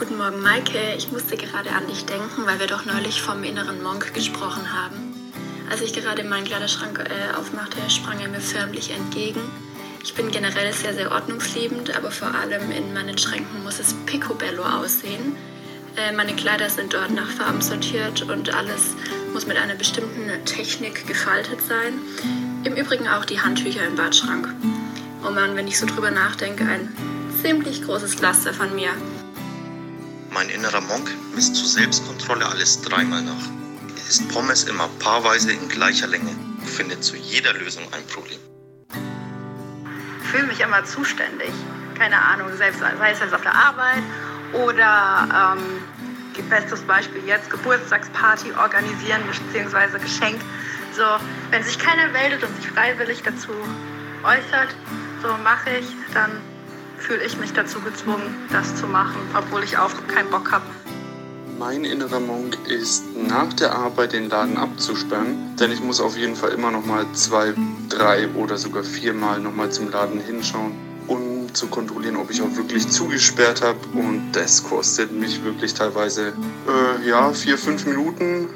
Guten Morgen, Maike. Ich musste gerade an dich denken, weil wir doch neulich vom inneren Monk gesprochen haben. Als ich gerade meinen Kleiderschrank äh, aufmachte, sprang er mir förmlich entgegen. Ich bin generell sehr, sehr ordnungsliebend, aber vor allem in meinen Schränken muss es picobello aussehen. Äh, meine Kleider sind dort nach Farben sortiert und alles muss mit einer bestimmten Technik gefaltet sein. Im Übrigen auch die Handtücher im Badschrank. Oh Mann, wenn ich so drüber nachdenke, ein ziemlich großes Laster von mir. Mein innerer Monk misst zur Selbstkontrolle alles dreimal nach. Isst Pommes immer paarweise in gleicher Länge und findet zu jeder Lösung ein Problem. Ich fühle mich immer zuständig. Keine Ahnung, selbst, sei es auf der Arbeit oder ähm, bestes Beispiel jetzt Geburtstagsparty organisieren bzw. Geschenk. So, wenn sich keiner meldet und sich freiwillig dazu äußert, so mache ich, dann fühle ich mich dazu gezwungen, das zu machen, obwohl ich auch keinen Bock habe. Mein innerer Monk ist, nach der Arbeit den Laden abzusperren, denn ich muss auf jeden Fall immer noch mal zwei, drei oder sogar viermal noch mal zum Laden hinschauen, um zu kontrollieren, ob ich auch wirklich zugesperrt habe. Und das kostet mich wirklich teilweise, äh, ja, vier, fünf Minuten.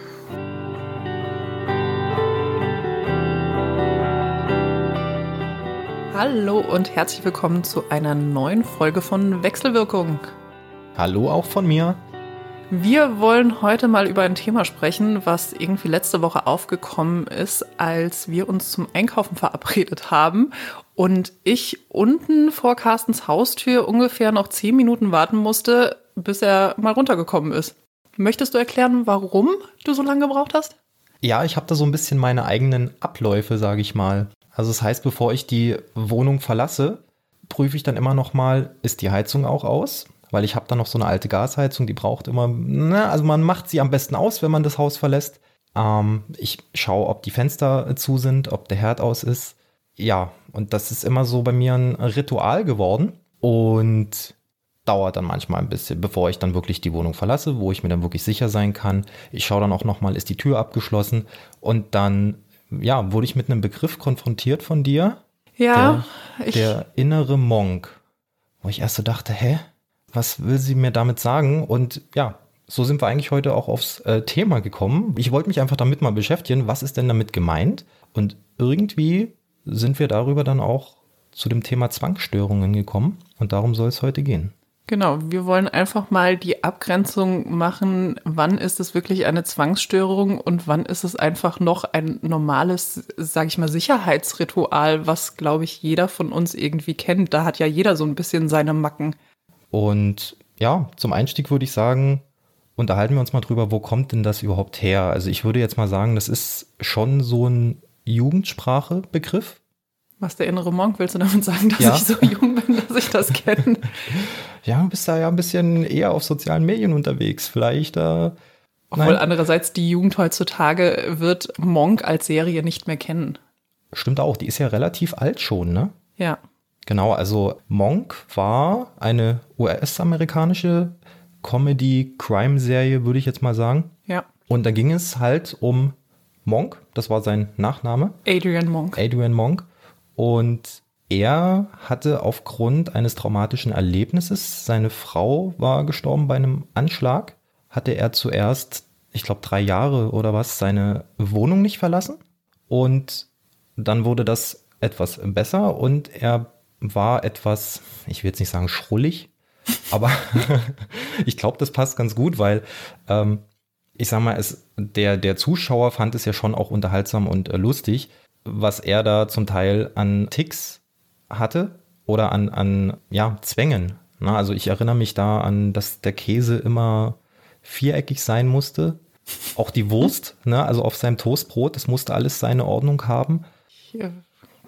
Hallo und herzlich willkommen zu einer neuen Folge von Wechselwirkung. Hallo auch von mir. Wir wollen heute mal über ein Thema sprechen, was irgendwie letzte Woche aufgekommen ist, als wir uns zum Einkaufen verabredet haben und ich unten vor Carstens Haustür ungefähr noch zehn Minuten warten musste, bis er mal runtergekommen ist. Möchtest du erklären, warum du so lange gebraucht hast? Ja, ich habe da so ein bisschen meine eigenen Abläufe, sage ich mal. Also das heißt, bevor ich die Wohnung verlasse, prüfe ich dann immer noch mal, ist die Heizung auch aus? Weil ich habe da noch so eine alte Gasheizung, die braucht immer, na, also man macht sie am besten aus, wenn man das Haus verlässt. Ähm, ich schaue, ob die Fenster zu sind, ob der Herd aus ist. Ja, und das ist immer so bei mir ein Ritual geworden und dauert dann manchmal ein bisschen, bevor ich dann wirklich die Wohnung verlasse, wo ich mir dann wirklich sicher sein kann. Ich schaue dann auch noch mal, ist die Tür abgeschlossen und dann ja, wurde ich mit einem Begriff konfrontiert von dir. Ja. Der, der innere Monk. Wo ich erst so dachte, hä? Was will sie mir damit sagen? Und ja, so sind wir eigentlich heute auch aufs äh, Thema gekommen. Ich wollte mich einfach damit mal beschäftigen, was ist denn damit gemeint? Und irgendwie sind wir darüber dann auch zu dem Thema Zwangsstörungen gekommen. Und darum soll es heute gehen. Genau, wir wollen einfach mal die Abgrenzung machen, wann ist es wirklich eine Zwangsstörung und wann ist es einfach noch ein normales, sage ich mal, Sicherheitsritual, was, glaube ich, jeder von uns irgendwie kennt. Da hat ja jeder so ein bisschen seine Macken. Und ja, zum Einstieg würde ich sagen, unterhalten wir uns mal drüber, wo kommt denn das überhaupt her? Also ich würde jetzt mal sagen, das ist schon so ein Jugendsprachebegriff. Was der innere Monk, willst du damit sagen, dass ja. ich so jung bin, dass ich das kenne? ja, du bist da ja ein bisschen eher auf sozialen Medien unterwegs. Vielleicht. Äh, Obwohl nein. andererseits die Jugend heutzutage wird Monk als Serie nicht mehr kennen. Stimmt auch, die ist ja relativ alt schon, ne? Ja. Genau, also Monk war eine US-amerikanische Comedy-Crime-Serie, würde ich jetzt mal sagen. Ja. Und da ging es halt um Monk, das war sein Nachname. Adrian Monk. Adrian Monk. Und er hatte aufgrund eines traumatischen Erlebnisses, seine Frau war gestorben bei einem Anschlag, hatte er zuerst, ich glaube, drei Jahre oder was, seine Wohnung nicht verlassen. Und dann wurde das etwas besser und er war etwas, ich will jetzt nicht sagen schrullig, aber ich glaube, das passt ganz gut, weil ähm, ich sag mal, es, der, der Zuschauer fand es ja schon auch unterhaltsam und äh, lustig, was er da zum Teil an Ticks hatte oder an, an ja, Zwängen. Na, also ich erinnere mich da an, dass der Käse immer viereckig sein musste. Auch die Wurst, ne, also auf seinem Toastbrot, das musste alles seine Ordnung haben. Ich äh,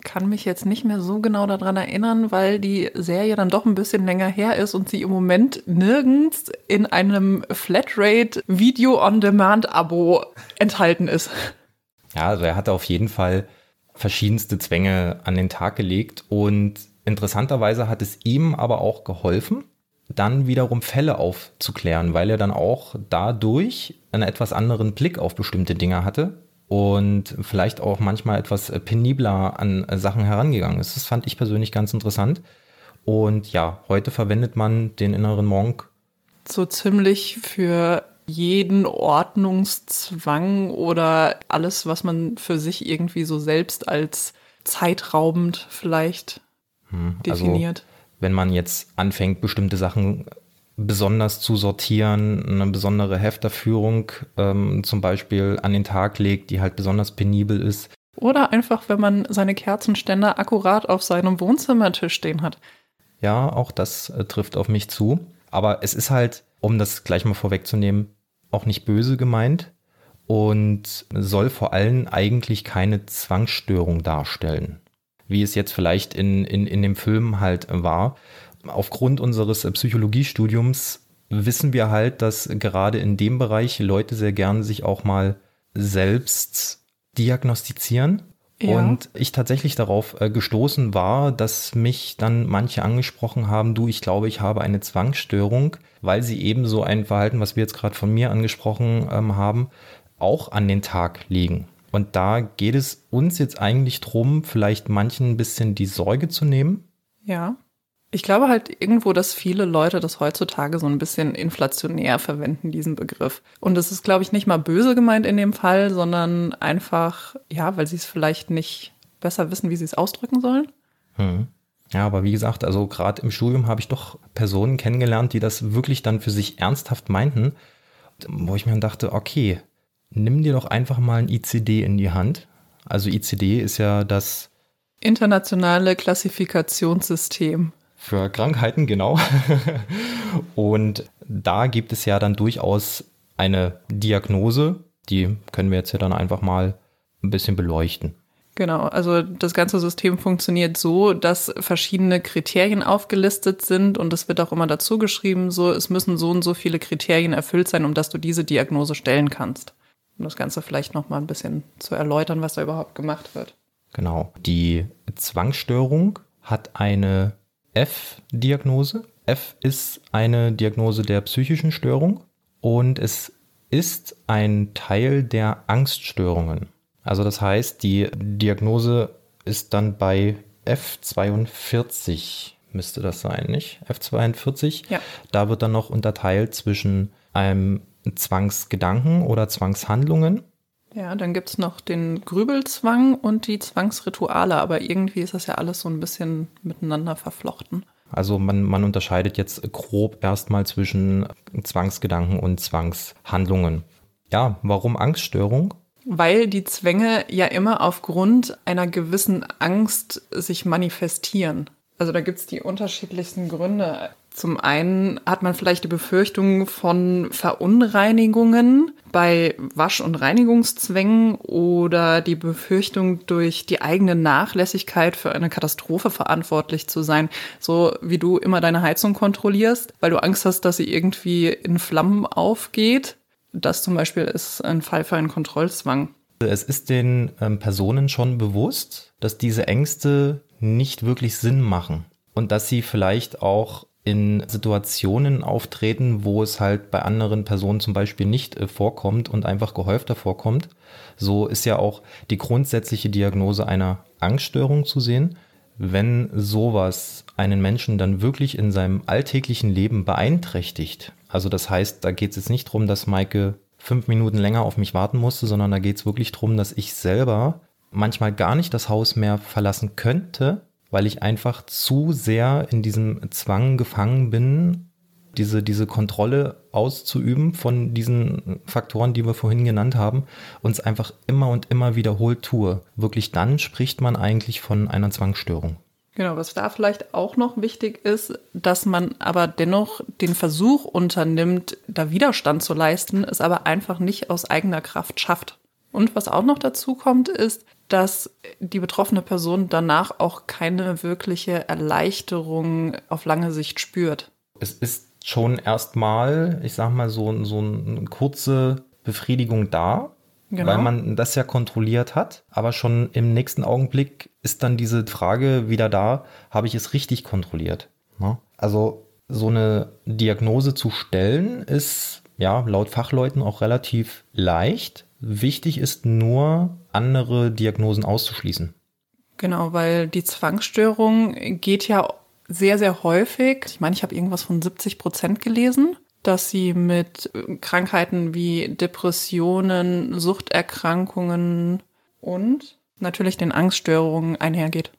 kann mich jetzt nicht mehr so genau daran erinnern, weil die Serie dann doch ein bisschen länger her ist und sie im Moment nirgends in einem Flatrate Video on Demand Abo enthalten ist. Ja, also er hatte auf jeden Fall verschiedenste Zwänge an den Tag gelegt und interessanterweise hat es ihm aber auch geholfen, dann wiederum Fälle aufzuklären, weil er dann auch dadurch einen etwas anderen Blick auf bestimmte Dinge hatte und vielleicht auch manchmal etwas penibler an Sachen herangegangen ist. Das fand ich persönlich ganz interessant. Und ja, heute verwendet man den inneren Monk so ziemlich für jeden Ordnungszwang oder alles, was man für sich irgendwie so selbst als zeitraubend vielleicht hm, also definiert. Wenn man jetzt anfängt, bestimmte Sachen besonders zu sortieren, eine besondere Hefterführung ähm, zum Beispiel an den Tag legt, die halt besonders penibel ist. Oder einfach, wenn man seine Kerzenständer akkurat auf seinem Wohnzimmertisch stehen hat. Ja, auch das äh, trifft auf mich zu. Aber es ist halt, um das gleich mal vorwegzunehmen, auch nicht böse gemeint und soll vor allem eigentlich keine Zwangsstörung darstellen, wie es jetzt vielleicht in, in, in dem Film halt war. Aufgrund unseres Psychologiestudiums wissen wir halt, dass gerade in dem Bereich Leute sehr gerne sich auch mal selbst diagnostizieren ja. Und ich tatsächlich darauf äh, gestoßen war, dass mich dann manche angesprochen haben, du, ich glaube, ich habe eine Zwangsstörung, weil sie eben so ein Verhalten, was wir jetzt gerade von mir angesprochen ähm, haben, auch an den Tag legen. Und da geht es uns jetzt eigentlich drum, vielleicht manchen ein bisschen die Sorge zu nehmen. Ja. Ich glaube halt irgendwo, dass viele Leute das heutzutage so ein bisschen inflationär verwenden, diesen Begriff. Und es ist, glaube ich, nicht mal böse gemeint in dem Fall, sondern einfach, ja, weil sie es vielleicht nicht besser wissen, wie sie es ausdrücken sollen. Hm. Ja, aber wie gesagt, also gerade im Studium habe ich doch Personen kennengelernt, die das wirklich dann für sich ernsthaft meinten, wo ich mir dachte, okay, nimm dir doch einfach mal ein ICD in die Hand. Also ICD ist ja das internationale Klassifikationssystem für Krankheiten, genau. und da gibt es ja dann durchaus eine Diagnose, die können wir jetzt ja dann einfach mal ein bisschen beleuchten. Genau, also das ganze System funktioniert so, dass verschiedene Kriterien aufgelistet sind und es wird auch immer dazu geschrieben, so es müssen so und so viele Kriterien erfüllt sein, um dass du diese Diagnose stellen kannst. Um das Ganze vielleicht noch mal ein bisschen zu erläutern, was da überhaupt gemacht wird. Genau, die Zwangsstörung hat eine F-Diagnose. F ist eine Diagnose der psychischen Störung und es ist ein Teil der Angststörungen. Also das heißt, die Diagnose ist dann bei F42 müsste das sein, nicht? F42. Ja. Da wird dann noch unterteilt zwischen einem Zwangsgedanken oder Zwangshandlungen. Ja, dann gibt es noch den Grübelzwang und die Zwangsrituale, aber irgendwie ist das ja alles so ein bisschen miteinander verflochten. Also man, man unterscheidet jetzt grob erstmal zwischen Zwangsgedanken und Zwangshandlungen. Ja, warum Angststörung? Weil die Zwänge ja immer aufgrund einer gewissen Angst sich manifestieren. Also da gibt es die unterschiedlichsten Gründe. Zum einen hat man vielleicht die Befürchtung von Verunreinigungen bei Wasch- und Reinigungszwängen oder die Befürchtung, durch die eigene Nachlässigkeit für eine Katastrophe verantwortlich zu sein. So wie du immer deine Heizung kontrollierst, weil du Angst hast, dass sie irgendwie in Flammen aufgeht. Das zum Beispiel ist ein Fall für einen Kontrollzwang. Es ist den ähm, Personen schon bewusst, dass diese Ängste nicht wirklich Sinn machen und dass sie vielleicht auch in Situationen auftreten, wo es halt bei anderen Personen zum Beispiel nicht äh, vorkommt und einfach gehäufter vorkommt. So ist ja auch die grundsätzliche Diagnose einer Angststörung zu sehen. Wenn sowas einen Menschen dann wirklich in seinem alltäglichen Leben beeinträchtigt, also das heißt, da geht es jetzt nicht darum, dass Maike fünf Minuten länger auf mich warten musste, sondern da geht es wirklich darum, dass ich selber manchmal gar nicht das Haus mehr verlassen könnte, weil ich einfach zu sehr in diesem Zwang gefangen bin, diese, diese Kontrolle auszuüben von diesen Faktoren, die wir vorhin genannt haben, und es einfach immer und immer wiederholt tue. Wirklich dann spricht man eigentlich von einer Zwangsstörung. Genau, was da vielleicht auch noch wichtig ist, dass man aber dennoch den Versuch unternimmt, da Widerstand zu leisten, es aber einfach nicht aus eigener Kraft schafft. Und was auch noch dazu kommt, ist, dass die betroffene Person danach auch keine wirkliche Erleichterung auf lange Sicht spürt. Es ist schon erstmal, ich sag mal, so, so eine kurze Befriedigung da, genau. weil man das ja kontrolliert hat. Aber schon im nächsten Augenblick ist dann diese Frage wieder da, habe ich es richtig kontrolliert? Ne? Also so eine Diagnose zu stellen ist ja laut Fachleuten auch relativ leicht. Wichtig ist nur, andere Diagnosen auszuschließen. Genau, weil die Zwangsstörung geht ja sehr, sehr häufig. Ich meine, ich habe irgendwas von 70 Prozent gelesen. dass sie mit Krankheiten wie Depressionen, Suchterkrankungen und natürlich den Angststörungen einhergeht.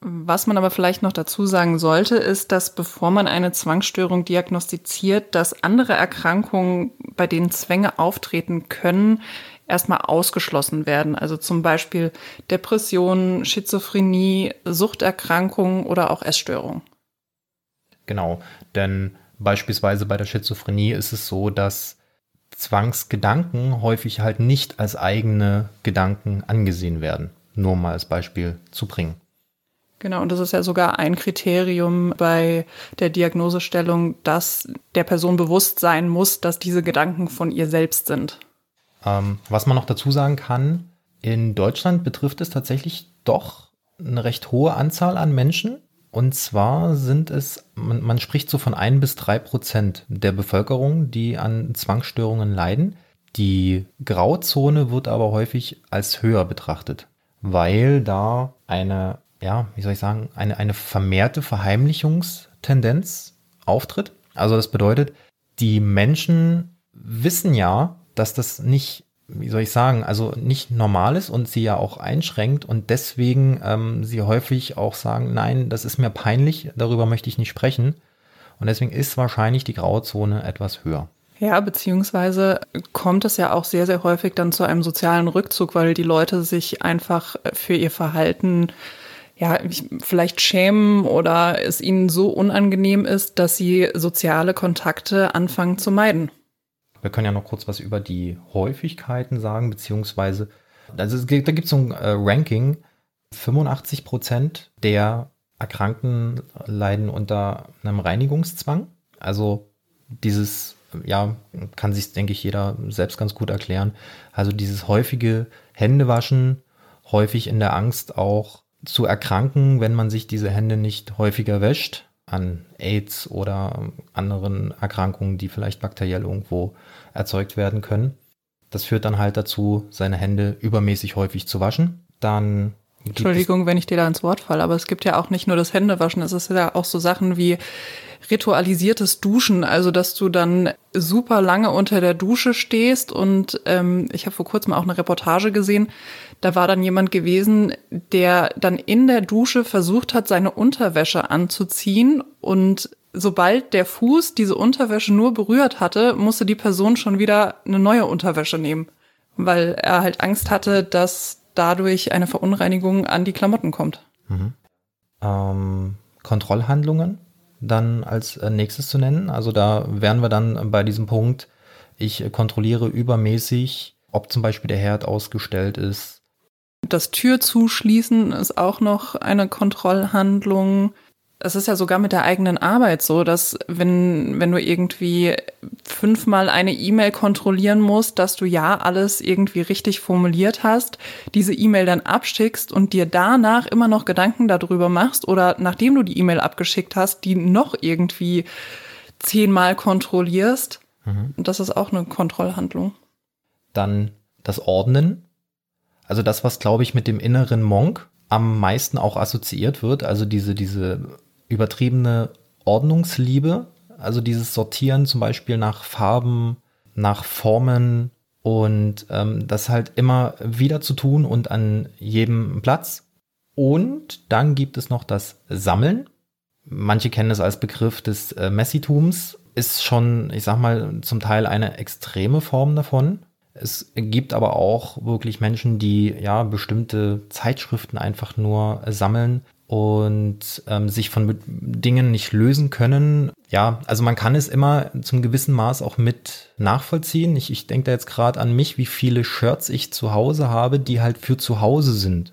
Was man aber vielleicht noch dazu sagen sollte, ist, dass bevor man eine Zwangsstörung diagnostiziert, dass andere Erkrankungen, bei denen Zwänge auftreten können, erstmal ausgeschlossen werden. Also zum Beispiel Depressionen, Schizophrenie, Suchterkrankungen oder auch Essstörungen. Genau, denn beispielsweise bei der Schizophrenie ist es so, dass Zwangsgedanken häufig halt nicht als eigene Gedanken angesehen werden. Nur mal als Beispiel zu bringen. Genau, und das ist ja sogar ein Kriterium bei der Diagnosestellung, dass der Person bewusst sein muss, dass diese Gedanken von ihr selbst sind. Ähm, was man noch dazu sagen kann, in Deutschland betrifft es tatsächlich doch eine recht hohe Anzahl an Menschen. Und zwar sind es, man, man spricht so von ein bis drei Prozent der Bevölkerung, die an Zwangsstörungen leiden. Die Grauzone wird aber häufig als höher betrachtet, weil da eine ja, wie soll ich sagen, eine, eine vermehrte Verheimlichungstendenz auftritt. Also das bedeutet, die Menschen wissen ja, dass das nicht, wie soll ich sagen, also nicht normal ist und sie ja auch einschränkt und deswegen ähm, sie häufig auch sagen, nein, das ist mir peinlich, darüber möchte ich nicht sprechen. Und deswegen ist wahrscheinlich die Grauzone etwas höher. Ja, beziehungsweise kommt es ja auch sehr, sehr häufig dann zu einem sozialen Rückzug, weil die Leute sich einfach für ihr Verhalten ja, vielleicht schämen oder es ihnen so unangenehm ist, dass sie soziale Kontakte anfangen zu meiden. Wir können ja noch kurz was über die Häufigkeiten sagen, beziehungsweise, also da gibt es so ein äh, Ranking, 85 Prozent der Erkrankten leiden unter einem Reinigungszwang. Also dieses, ja, kann sich, denke ich, jeder selbst ganz gut erklären. Also dieses häufige Händewaschen, häufig in der Angst auch zu erkranken, wenn man sich diese Hände nicht häufiger wäscht an AIDS oder anderen Erkrankungen, die vielleicht bakteriell irgendwo erzeugt werden können. Das führt dann halt dazu, seine Hände übermäßig häufig zu waschen. Dann Entschuldigung, wenn ich dir da ins Wort falle, aber es gibt ja auch nicht nur das Händewaschen, es ist ja auch so Sachen wie ritualisiertes Duschen, also dass du dann super lange unter der Dusche stehst und ähm, ich habe vor kurzem auch eine Reportage gesehen, da war dann jemand gewesen, der dann in der Dusche versucht hat, seine Unterwäsche anzuziehen und sobald der Fuß diese Unterwäsche nur berührt hatte, musste die Person schon wieder eine neue Unterwäsche nehmen, weil er halt Angst hatte, dass dadurch eine Verunreinigung an die Klamotten kommt. Mhm. Ähm, Kontrollhandlungen dann als äh, nächstes zu nennen. Also da wären wir dann bei diesem Punkt, ich kontrolliere übermäßig, ob zum Beispiel der Herd ausgestellt ist. Das Tür zuschließen ist auch noch eine Kontrollhandlung es ist ja sogar mit der eigenen Arbeit so, dass wenn, wenn du irgendwie fünfmal eine E-Mail kontrollieren musst, dass du ja alles irgendwie richtig formuliert hast, diese E-Mail dann abschickst und dir danach immer noch Gedanken darüber machst oder nachdem du die E-Mail abgeschickt hast, die noch irgendwie zehnmal kontrollierst. Mhm. Das ist auch eine Kontrollhandlung. Dann das Ordnen. Also das, was, glaube ich, mit dem inneren Monk am meisten auch assoziiert wird, also diese, diese übertriebene Ordnungsliebe, also dieses Sortieren zum Beispiel nach Farben, nach Formen und ähm, das halt immer wieder zu tun und an jedem Platz. Und dann gibt es noch das Sammeln. Manche kennen es als Begriff des äh, Messitums, ist schon, ich sag mal, zum Teil eine extreme Form davon. Es gibt aber auch wirklich Menschen, die ja bestimmte Zeitschriften einfach nur sammeln, und ähm, sich von Dingen nicht lösen können. Ja, also man kann es immer zum gewissen Maß auch mit nachvollziehen. Ich, ich denke da jetzt gerade an mich, wie viele Shirts ich zu Hause habe, die halt für zu Hause sind.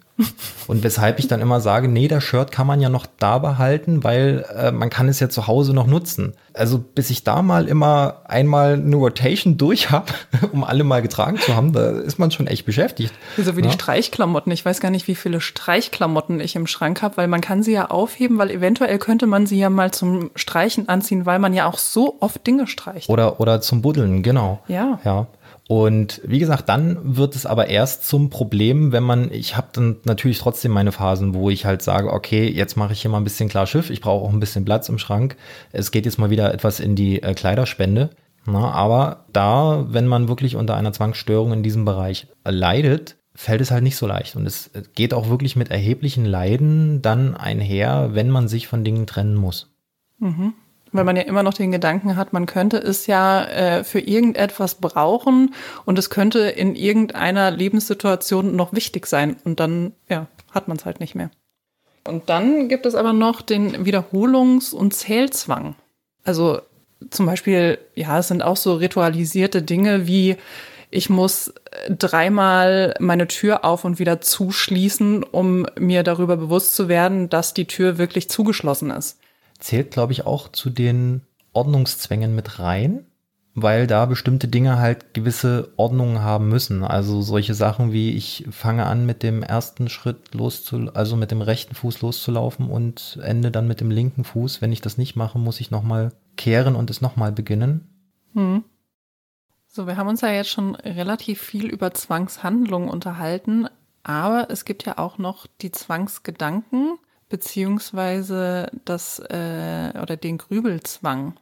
Und weshalb ich dann immer sage, nee, das Shirt kann man ja noch da behalten, weil äh, man kann es ja zu Hause noch nutzen. Also bis ich da mal immer einmal eine Rotation durch habe, um alle mal getragen zu haben, da ist man schon echt beschäftigt. So wie ja? die Streichklamotten. Ich weiß gar nicht, wie viele Streichklamotten ich im Schrank habe, weil man kann sie ja aufheben, weil eventuell könnte man sie ja mal zum Streichen anziehen, weil man ja auch so oft Dinge streicht. Oder, oder zum Buddeln, genau. Ja. Ja. Und wie gesagt, dann wird es aber erst zum Problem, wenn man, ich habe dann natürlich trotzdem meine Phasen, wo ich halt sage, okay, jetzt mache ich hier mal ein bisschen klar Schiff, ich brauche auch ein bisschen Platz im Schrank. Es geht jetzt mal wieder etwas in die äh, Kleiderspende. Na, aber da, wenn man wirklich unter einer Zwangsstörung in diesem Bereich leidet, fällt es halt nicht so leicht. Und es geht auch wirklich mit erheblichen Leiden dann einher, wenn man sich von Dingen trennen muss. Mhm. Weil man ja immer noch den Gedanken hat, man könnte es ja äh, für irgendetwas brauchen und es könnte in irgendeiner Lebenssituation noch wichtig sein. Und dann, ja, hat man es halt nicht mehr. Und dann gibt es aber noch den Wiederholungs- und Zählzwang. Also zum Beispiel, ja, es sind auch so ritualisierte Dinge wie ich muss dreimal meine Tür auf und wieder zuschließen, um mir darüber bewusst zu werden, dass die Tür wirklich zugeschlossen ist. Zählt, glaube ich, auch zu den Ordnungszwängen mit rein, weil da bestimmte Dinge halt gewisse Ordnungen haben müssen. Also solche Sachen wie ich fange an mit dem ersten Schritt loszu, also mit dem rechten Fuß loszulaufen und ende dann mit dem linken Fuß. Wenn ich das nicht mache, muss ich nochmal kehren und es nochmal beginnen. Hm. So, wir haben uns ja jetzt schon relativ viel über Zwangshandlungen unterhalten, aber es gibt ja auch noch die Zwangsgedanken beziehungsweise das äh, oder den Grübelzwang.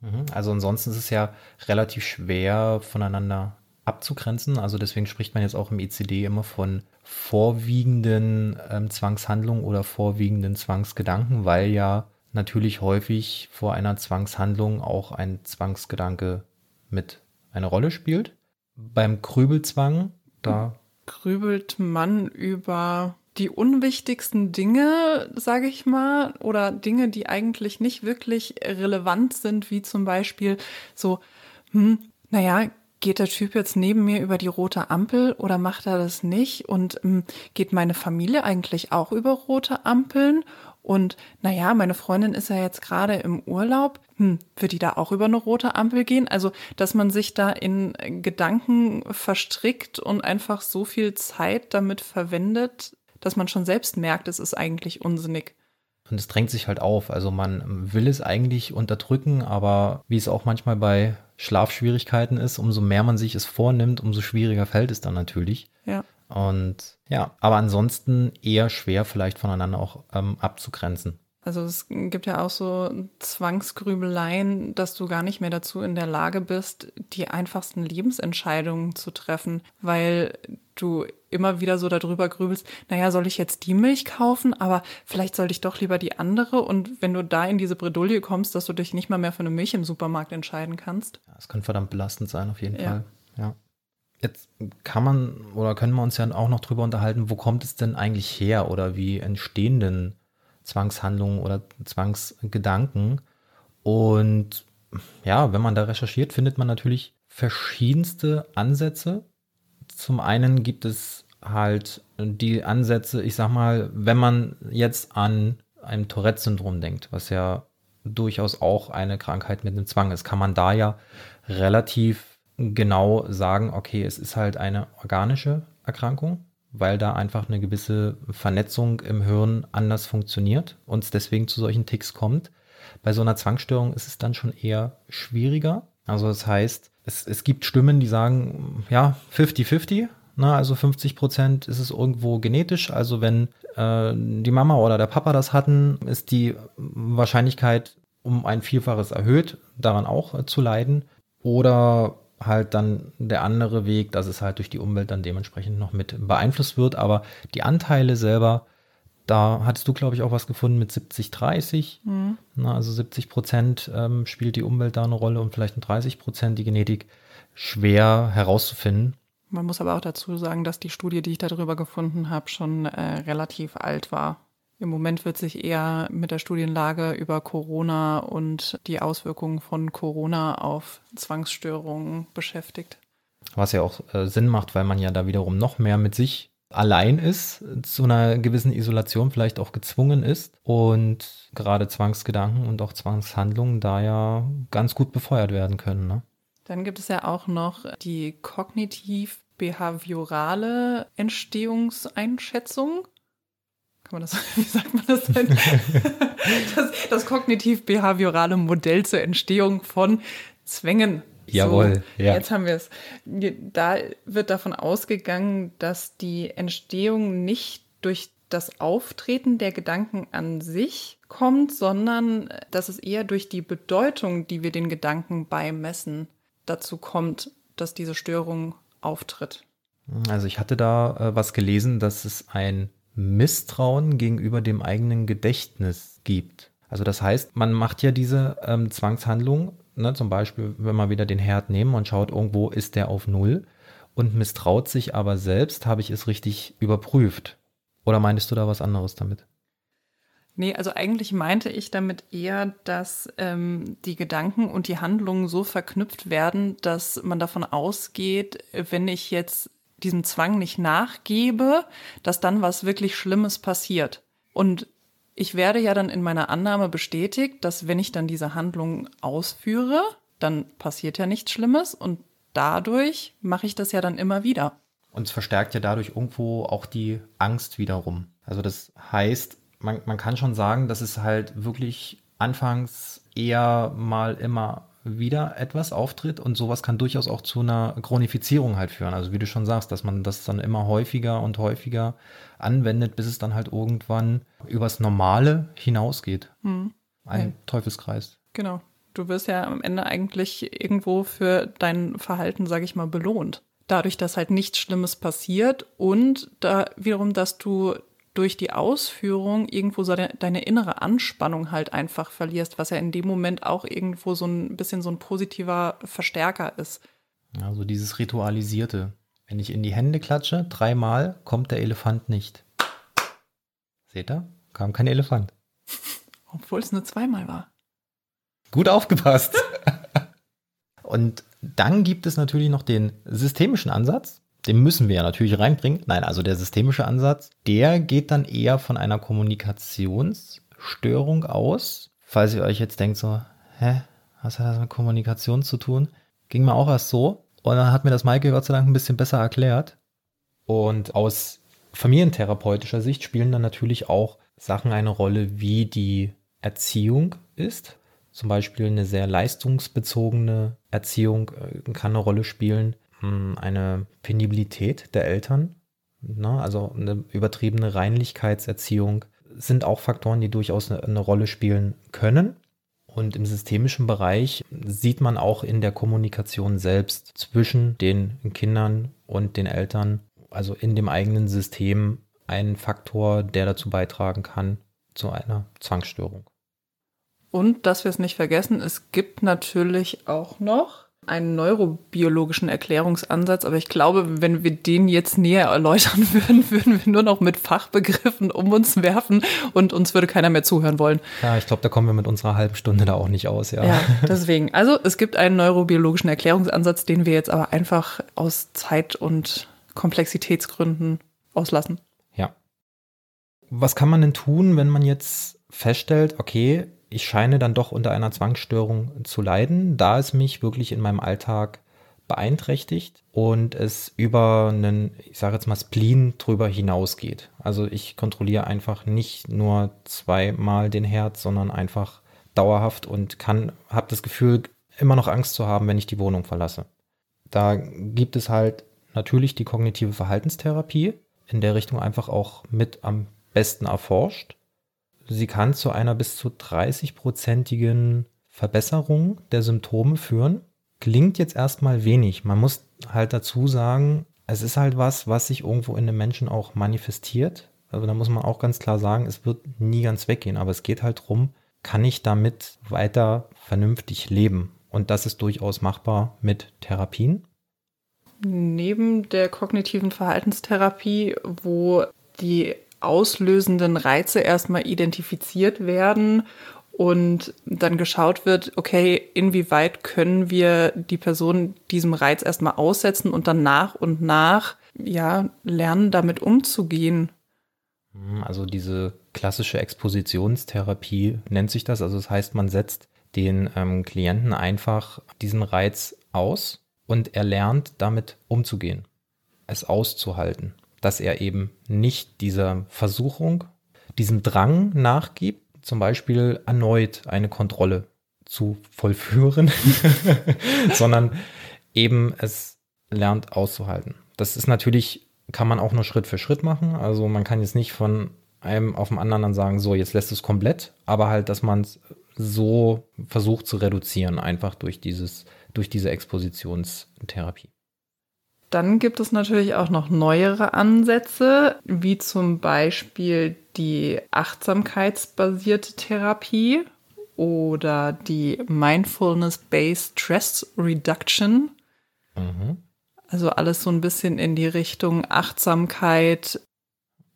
Mhm. Also ansonsten ist es ja relativ schwer voneinander abzugrenzen. Also deswegen spricht man jetzt auch im ECD immer von vorwiegenden ähm, Zwangshandlungen oder vorwiegenden Zwangsgedanken, weil ja natürlich häufig vor einer Zwangshandlung auch ein Zwangsgedanke mit eine Rolle spielt. Beim Grübelzwang, da grübelt man über die unwichtigsten Dinge, sage ich mal, oder Dinge, die eigentlich nicht wirklich relevant sind, wie zum Beispiel so, hm, naja, geht der Typ jetzt neben mir über die rote Ampel oder macht er das nicht? Und hm, geht meine Familie eigentlich auch über rote Ampeln? Und naja, meine Freundin ist ja jetzt gerade im Urlaub. Hm, wird die da auch über eine rote Ampel gehen? Also, dass man sich da in Gedanken verstrickt und einfach so viel Zeit damit verwendet, dass man schon selbst merkt, es ist eigentlich unsinnig. Und es drängt sich halt auf. Also man will es eigentlich unterdrücken, aber wie es auch manchmal bei Schlafschwierigkeiten ist, umso mehr man sich es vornimmt, umso schwieriger fällt es dann natürlich. Ja. Und ja, aber ansonsten eher schwer vielleicht voneinander auch ähm, abzugrenzen. Also es gibt ja auch so Zwangsgrübeleien, dass du gar nicht mehr dazu in der Lage bist, die einfachsten Lebensentscheidungen zu treffen, weil du immer wieder so darüber grübelst, naja, soll ich jetzt die Milch kaufen, aber vielleicht sollte ich doch lieber die andere. Und wenn du da in diese Bredouille kommst, dass du dich nicht mal mehr für eine Milch im Supermarkt entscheiden kannst. Das kann verdammt belastend sein, auf jeden ja. Fall. Ja. Jetzt kann man oder können wir uns ja auch noch drüber unterhalten, wo kommt es denn eigentlich her oder wie entstehen denn Zwangshandlungen oder Zwangsgedanken? Und ja, wenn man da recherchiert, findet man natürlich verschiedenste Ansätze. Zum einen gibt es halt die Ansätze, ich sag mal, wenn man jetzt an ein Tourette-Syndrom denkt, was ja durchaus auch eine Krankheit mit einem Zwang ist, kann man da ja relativ genau sagen, okay, es ist halt eine organische Erkrankung, weil da einfach eine gewisse Vernetzung im Hirn anders funktioniert und es deswegen zu solchen Ticks kommt. Bei so einer Zwangsstörung ist es dann schon eher schwieriger. Also das heißt, es, es gibt Stimmen, die sagen, ja, 50-50. Na, also 50 Prozent ist es irgendwo genetisch. Also wenn äh, die Mama oder der Papa das hatten, ist die Wahrscheinlichkeit um ein Vielfaches erhöht, daran auch äh, zu leiden. Oder halt dann der andere Weg, dass es halt durch die Umwelt dann dementsprechend noch mit beeinflusst wird. Aber die Anteile selber, da hattest du, glaube ich, auch was gefunden mit 70, 30. Mhm. Na, also 70 Prozent ähm, spielt die Umwelt da eine Rolle und vielleicht 30 Prozent die Genetik. Schwer herauszufinden. Man muss aber auch dazu sagen, dass die Studie, die ich darüber gefunden habe, schon äh, relativ alt war. Im Moment wird sich eher mit der Studienlage über Corona und die Auswirkungen von Corona auf Zwangsstörungen beschäftigt. Was ja auch äh, Sinn macht, weil man ja da wiederum noch mehr mit sich allein ist, zu einer gewissen Isolation vielleicht auch gezwungen ist und gerade Zwangsgedanken und auch Zwangshandlungen da ja ganz gut befeuert werden können. Ne? Dann gibt es ja auch noch die kognitiv-behaviorale Entstehungseinschätzung kann man das, wie sagt man das denn? das, das kognitiv-behaviorale Modell zur Entstehung von Zwängen. Jawohl, so, ja. Jetzt haben wir es. Da wird davon ausgegangen, dass die Entstehung nicht durch das Auftreten der Gedanken an sich kommt, sondern dass es eher durch die Bedeutung, die wir den Gedanken beimessen. dazu kommt, dass diese Störung auftritt? Also ich hatte da äh, was gelesen, dass es ein Misstrauen gegenüber dem eigenen Gedächtnis gibt. Also das heißt, man macht ja diese ähm, Zwangshandlung, ne, zum Beispiel, wenn wir wieder den Herd nehmen und schaut, irgendwo ist der auf Null und misstraut sich aber selbst, habe ich es richtig überprüft. Oder meintest du da was anderes damit? Nee, also eigentlich meinte ich damit eher, dass ähm, die Gedanken und die Handlungen so verknüpft werden, dass man davon ausgeht, wenn ich jetzt diesem Zwang nicht nachgebe, dass dann was wirklich Schlimmes passiert. Und ich werde ja dann in meiner Annahme bestätigt, dass wenn ich dann diese Handlung ausführe, dann passiert ja nichts Schlimmes und dadurch mache ich das ja dann immer wieder. Und es verstärkt ja dadurch irgendwo auch die Angst wiederum. Also das heißt, man, man kann schon sagen, dass es halt wirklich anfangs eher mal immer wieder etwas auftritt und sowas kann durchaus auch zu einer Chronifizierung halt führen. Also wie du schon sagst, dass man das dann immer häufiger und häufiger anwendet, bis es dann halt irgendwann übers Normale hinausgeht. Hm. Ein ja. Teufelskreis. Genau. Du wirst ja am Ende eigentlich irgendwo für dein Verhalten, sage ich mal, belohnt. Dadurch, dass halt nichts Schlimmes passiert und da wiederum, dass du durch die Ausführung irgendwo so de deine innere Anspannung halt einfach verlierst, was ja in dem Moment auch irgendwo so ein bisschen so ein positiver Verstärker ist. Also dieses Ritualisierte. Wenn ich in die Hände klatsche, dreimal kommt der Elefant nicht. Seht ihr? Kam kein Elefant. Obwohl es nur zweimal war. Gut aufgepasst. Und dann gibt es natürlich noch den systemischen Ansatz den müssen wir ja natürlich reinbringen. Nein, also der systemische Ansatz, der geht dann eher von einer Kommunikationsstörung aus. Falls ihr euch jetzt denkt so, hä, was hat das mit Kommunikation zu tun? Ging mir auch erst so. Und dann hat mir das Maike Gott sei Dank ein bisschen besser erklärt. Und aus familientherapeutischer Sicht spielen dann natürlich auch Sachen eine Rolle, wie die Erziehung ist. Zum Beispiel eine sehr leistungsbezogene Erziehung äh, kann eine Rolle spielen. Hm, eine Penibilität der Eltern, ne? also eine übertriebene Reinlichkeitserziehung, sind auch Faktoren, die durchaus eine, eine Rolle spielen können. Und im systemischen Bereich sieht man auch in der Kommunikation selbst zwischen den Kindern und den Eltern, also in dem eigenen System, einen Faktor, der dazu beitragen kann zu einer Zwangsstörung. Und dass wir es nicht vergessen, es gibt natürlich auch noch einen neurobiologischen Erklärungsansatz, aber ich glaube, wenn wir den jetzt näher erläutern würden, würden wir nur noch mit Fachbegriffen um uns werfen und uns würde keiner mehr zuhören wollen. Ja, ich glaube, da kommen wir mit unserer halben Stunde da auch nicht aus, ja. Ja, deswegen. Also es gibt einen neurobiologischen Erklärungsansatz, den wir jetzt aber einfach aus Zeit- und Komplexitätsgründen auslassen. Ja. Was kann man denn tun, wenn man jetzt feststellt, okay, ich scheine dann doch unter einer Zwangsstörung zu leiden, da es mich wirklich in meinem Alltag beeinträchtigt und es über einen, ich sage jetzt mal, Spleen drüber hinausgeht. Also ich kontrolliere einfach nicht nur zweimal den Herz, sondern einfach dauerhaft und kann, habe das Gefühl, immer noch Angst zu haben, wenn ich die Wohnung verlasse. Da gibt es halt natürlich die kognitive Verhaltenstherapie, in der Richtung einfach auch mit am besten erforscht sie kann zu einer bis zu 30-prozentigen Verbesserung der Symptome führen. Klingt jetzt erstmal wenig. Man muss halt dazu sagen, es ist halt was, was sich irgendwo in den Menschen auch manifestiert. Also da muss man auch ganz klar sagen, es wird nie ganz weggehen, aber es geht halt darum, kann ich damit weiter vernünftig leben? Und das ist durchaus machbar mit Therapien. Neben der kognitiven Verhaltenstherapie, wo die auslösenden Reize erstmal identifiziert werden und dann geschaut wird, okay, inwieweit können wir die Person diesem Reiz erstmal aussetzen und dann nach und nach ja lernen, damit umzugehen. Also diese klassische Expositionstherapie nennt sich das. Also das heißt, man setzt den ähm, Klienten einfach diesen Reiz aus und er lernt damit umzugehen, es auszuhalten dass er eben nicht dieser Versuchung, diesem Drang nachgibt, zum Beispiel erneut eine Kontrolle zu vollführen, sondern eben es lernt auszuhalten. Das ist natürlich, kann man auch nur Schritt für Schritt machen. Also man kann jetzt nicht von einem auf den anderen sagen, so, jetzt lässt es komplett, aber halt, dass man es so versucht zu reduzieren, einfach durch dieses, durch diese Expositionstherapie. Dann gibt es natürlich auch noch neuere Ansätze, wie zum Beispiel die achtsamkeitsbasierte Therapie oder die Mindfulness-Based Stress Reduction. Mhm. Also alles so ein bisschen in die Richtung Achtsamkeit.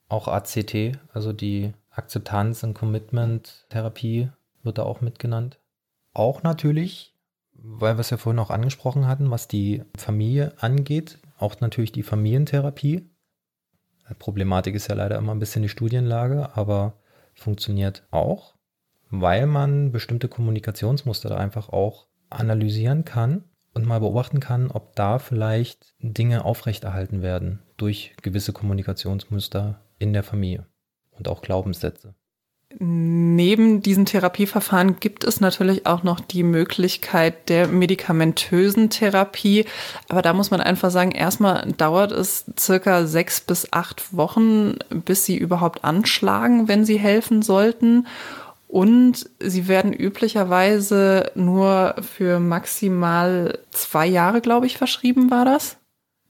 Auch ACT, also die Akzeptanz- und Commitment-Therapie wird da auch mitgenannt. Auch natürlich, weil wir es ja vorhin auch angesprochen hatten, was die Familie angeht, auch natürlich die Familientherapie. Die Problematik ist ja leider immer ein bisschen die Studienlage, aber funktioniert auch, weil man bestimmte Kommunikationsmuster da einfach auch analysieren kann und mal beobachten kann, ob da vielleicht Dinge aufrechterhalten werden durch gewisse Kommunikationsmuster in der Familie und auch Glaubenssätze. Neben diesen Therapieverfahren gibt es natürlich auch noch die Möglichkeit der medikamentösen Therapie. Aber da muss man einfach sagen, erstmal dauert es circa sechs bis acht Wochen, bis sie überhaupt anschlagen, wenn sie helfen sollten. Und sie werden üblicherweise nur für maximal zwei Jahre, glaube ich, verschrieben, war das?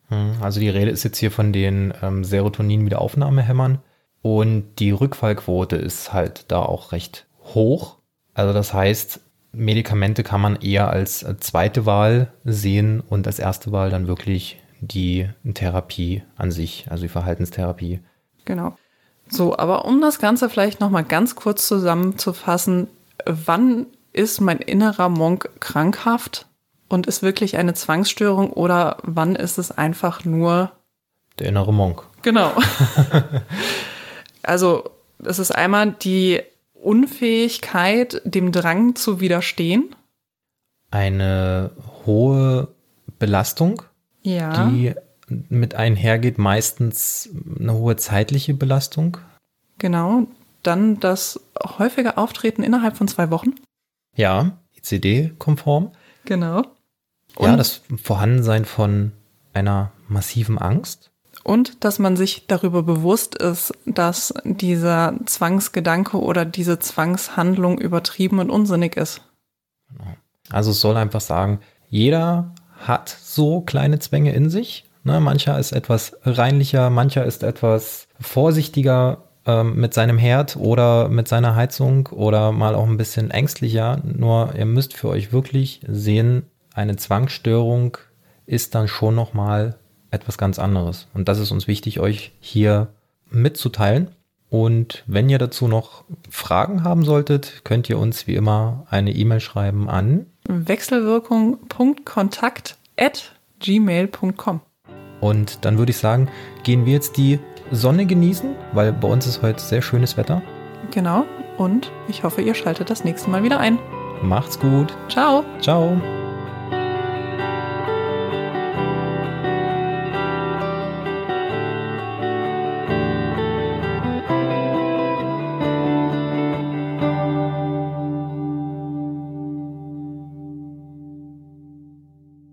Hm, also die Rede ist jetzt hier von den ähm, Serotonin-Wiederaufnahmehämmern. Und die Rückfallquote ist halt da auch recht hoch. Also das heißt, Medikamente kann man eher als zweite Wahl sehen und als erste Wahl dann wirklich die Therapie an sich, also die Verhaltenstherapie. Genau. So, aber um das Ganze vielleicht nochmal ganz kurz zusammenzufassen, wann ist mein innerer Monk krankhaft und ist wirklich eine Zwangsstörung oder wann ist es einfach nur der innere Monk? Genau. also, es ist einmal die Unfähigkeit, dem Drang zu widerstehen. Eine hohe Belastung, ja. die mit einhergeht meistens eine hohe zeitliche Belastung. Genau. Dann das häufige Auftreten innerhalb von zwei Wochen. Ja, ICD-konform. Genau. Und ja, das Vorhandensein von einer massiven Angst. Und dass man sich darüber bewusst ist, dass dieser Zwangsgedanke oder diese Zwangshandlung übertrieben und unsinnig ist. Genau. Also es soll einfach sagen, jeder hat so kleine Zwänge in sich Ne, mancher ist etwas reinlicher, mancher ist etwas vorsichtiger ähm, mit seinem Herd oder mit seiner Heizung oder mal auch ein bisschen ängstlicher. Nur ihr müsst für euch wirklich sehen, eine Zwangsstörung ist dann schon noch mal etwas ganz anderes. Und das ist uns wichtig, euch hier mitzuteilen. Und wenn ihr dazu noch Fragen haben solltet, könnt ihr uns wie immer eine E-Mail schreiben an wechselwirkung.kontakt at gmail.com. Und dann würde ich sagen, gehen wir jetzt die Sonne genießen, weil bei uns ist heute sehr schönes Wetter. Genau. Und ich hoffe, ihr schaltet das nächste Mal wieder ein. Macht's gut. Ciao. Ciao.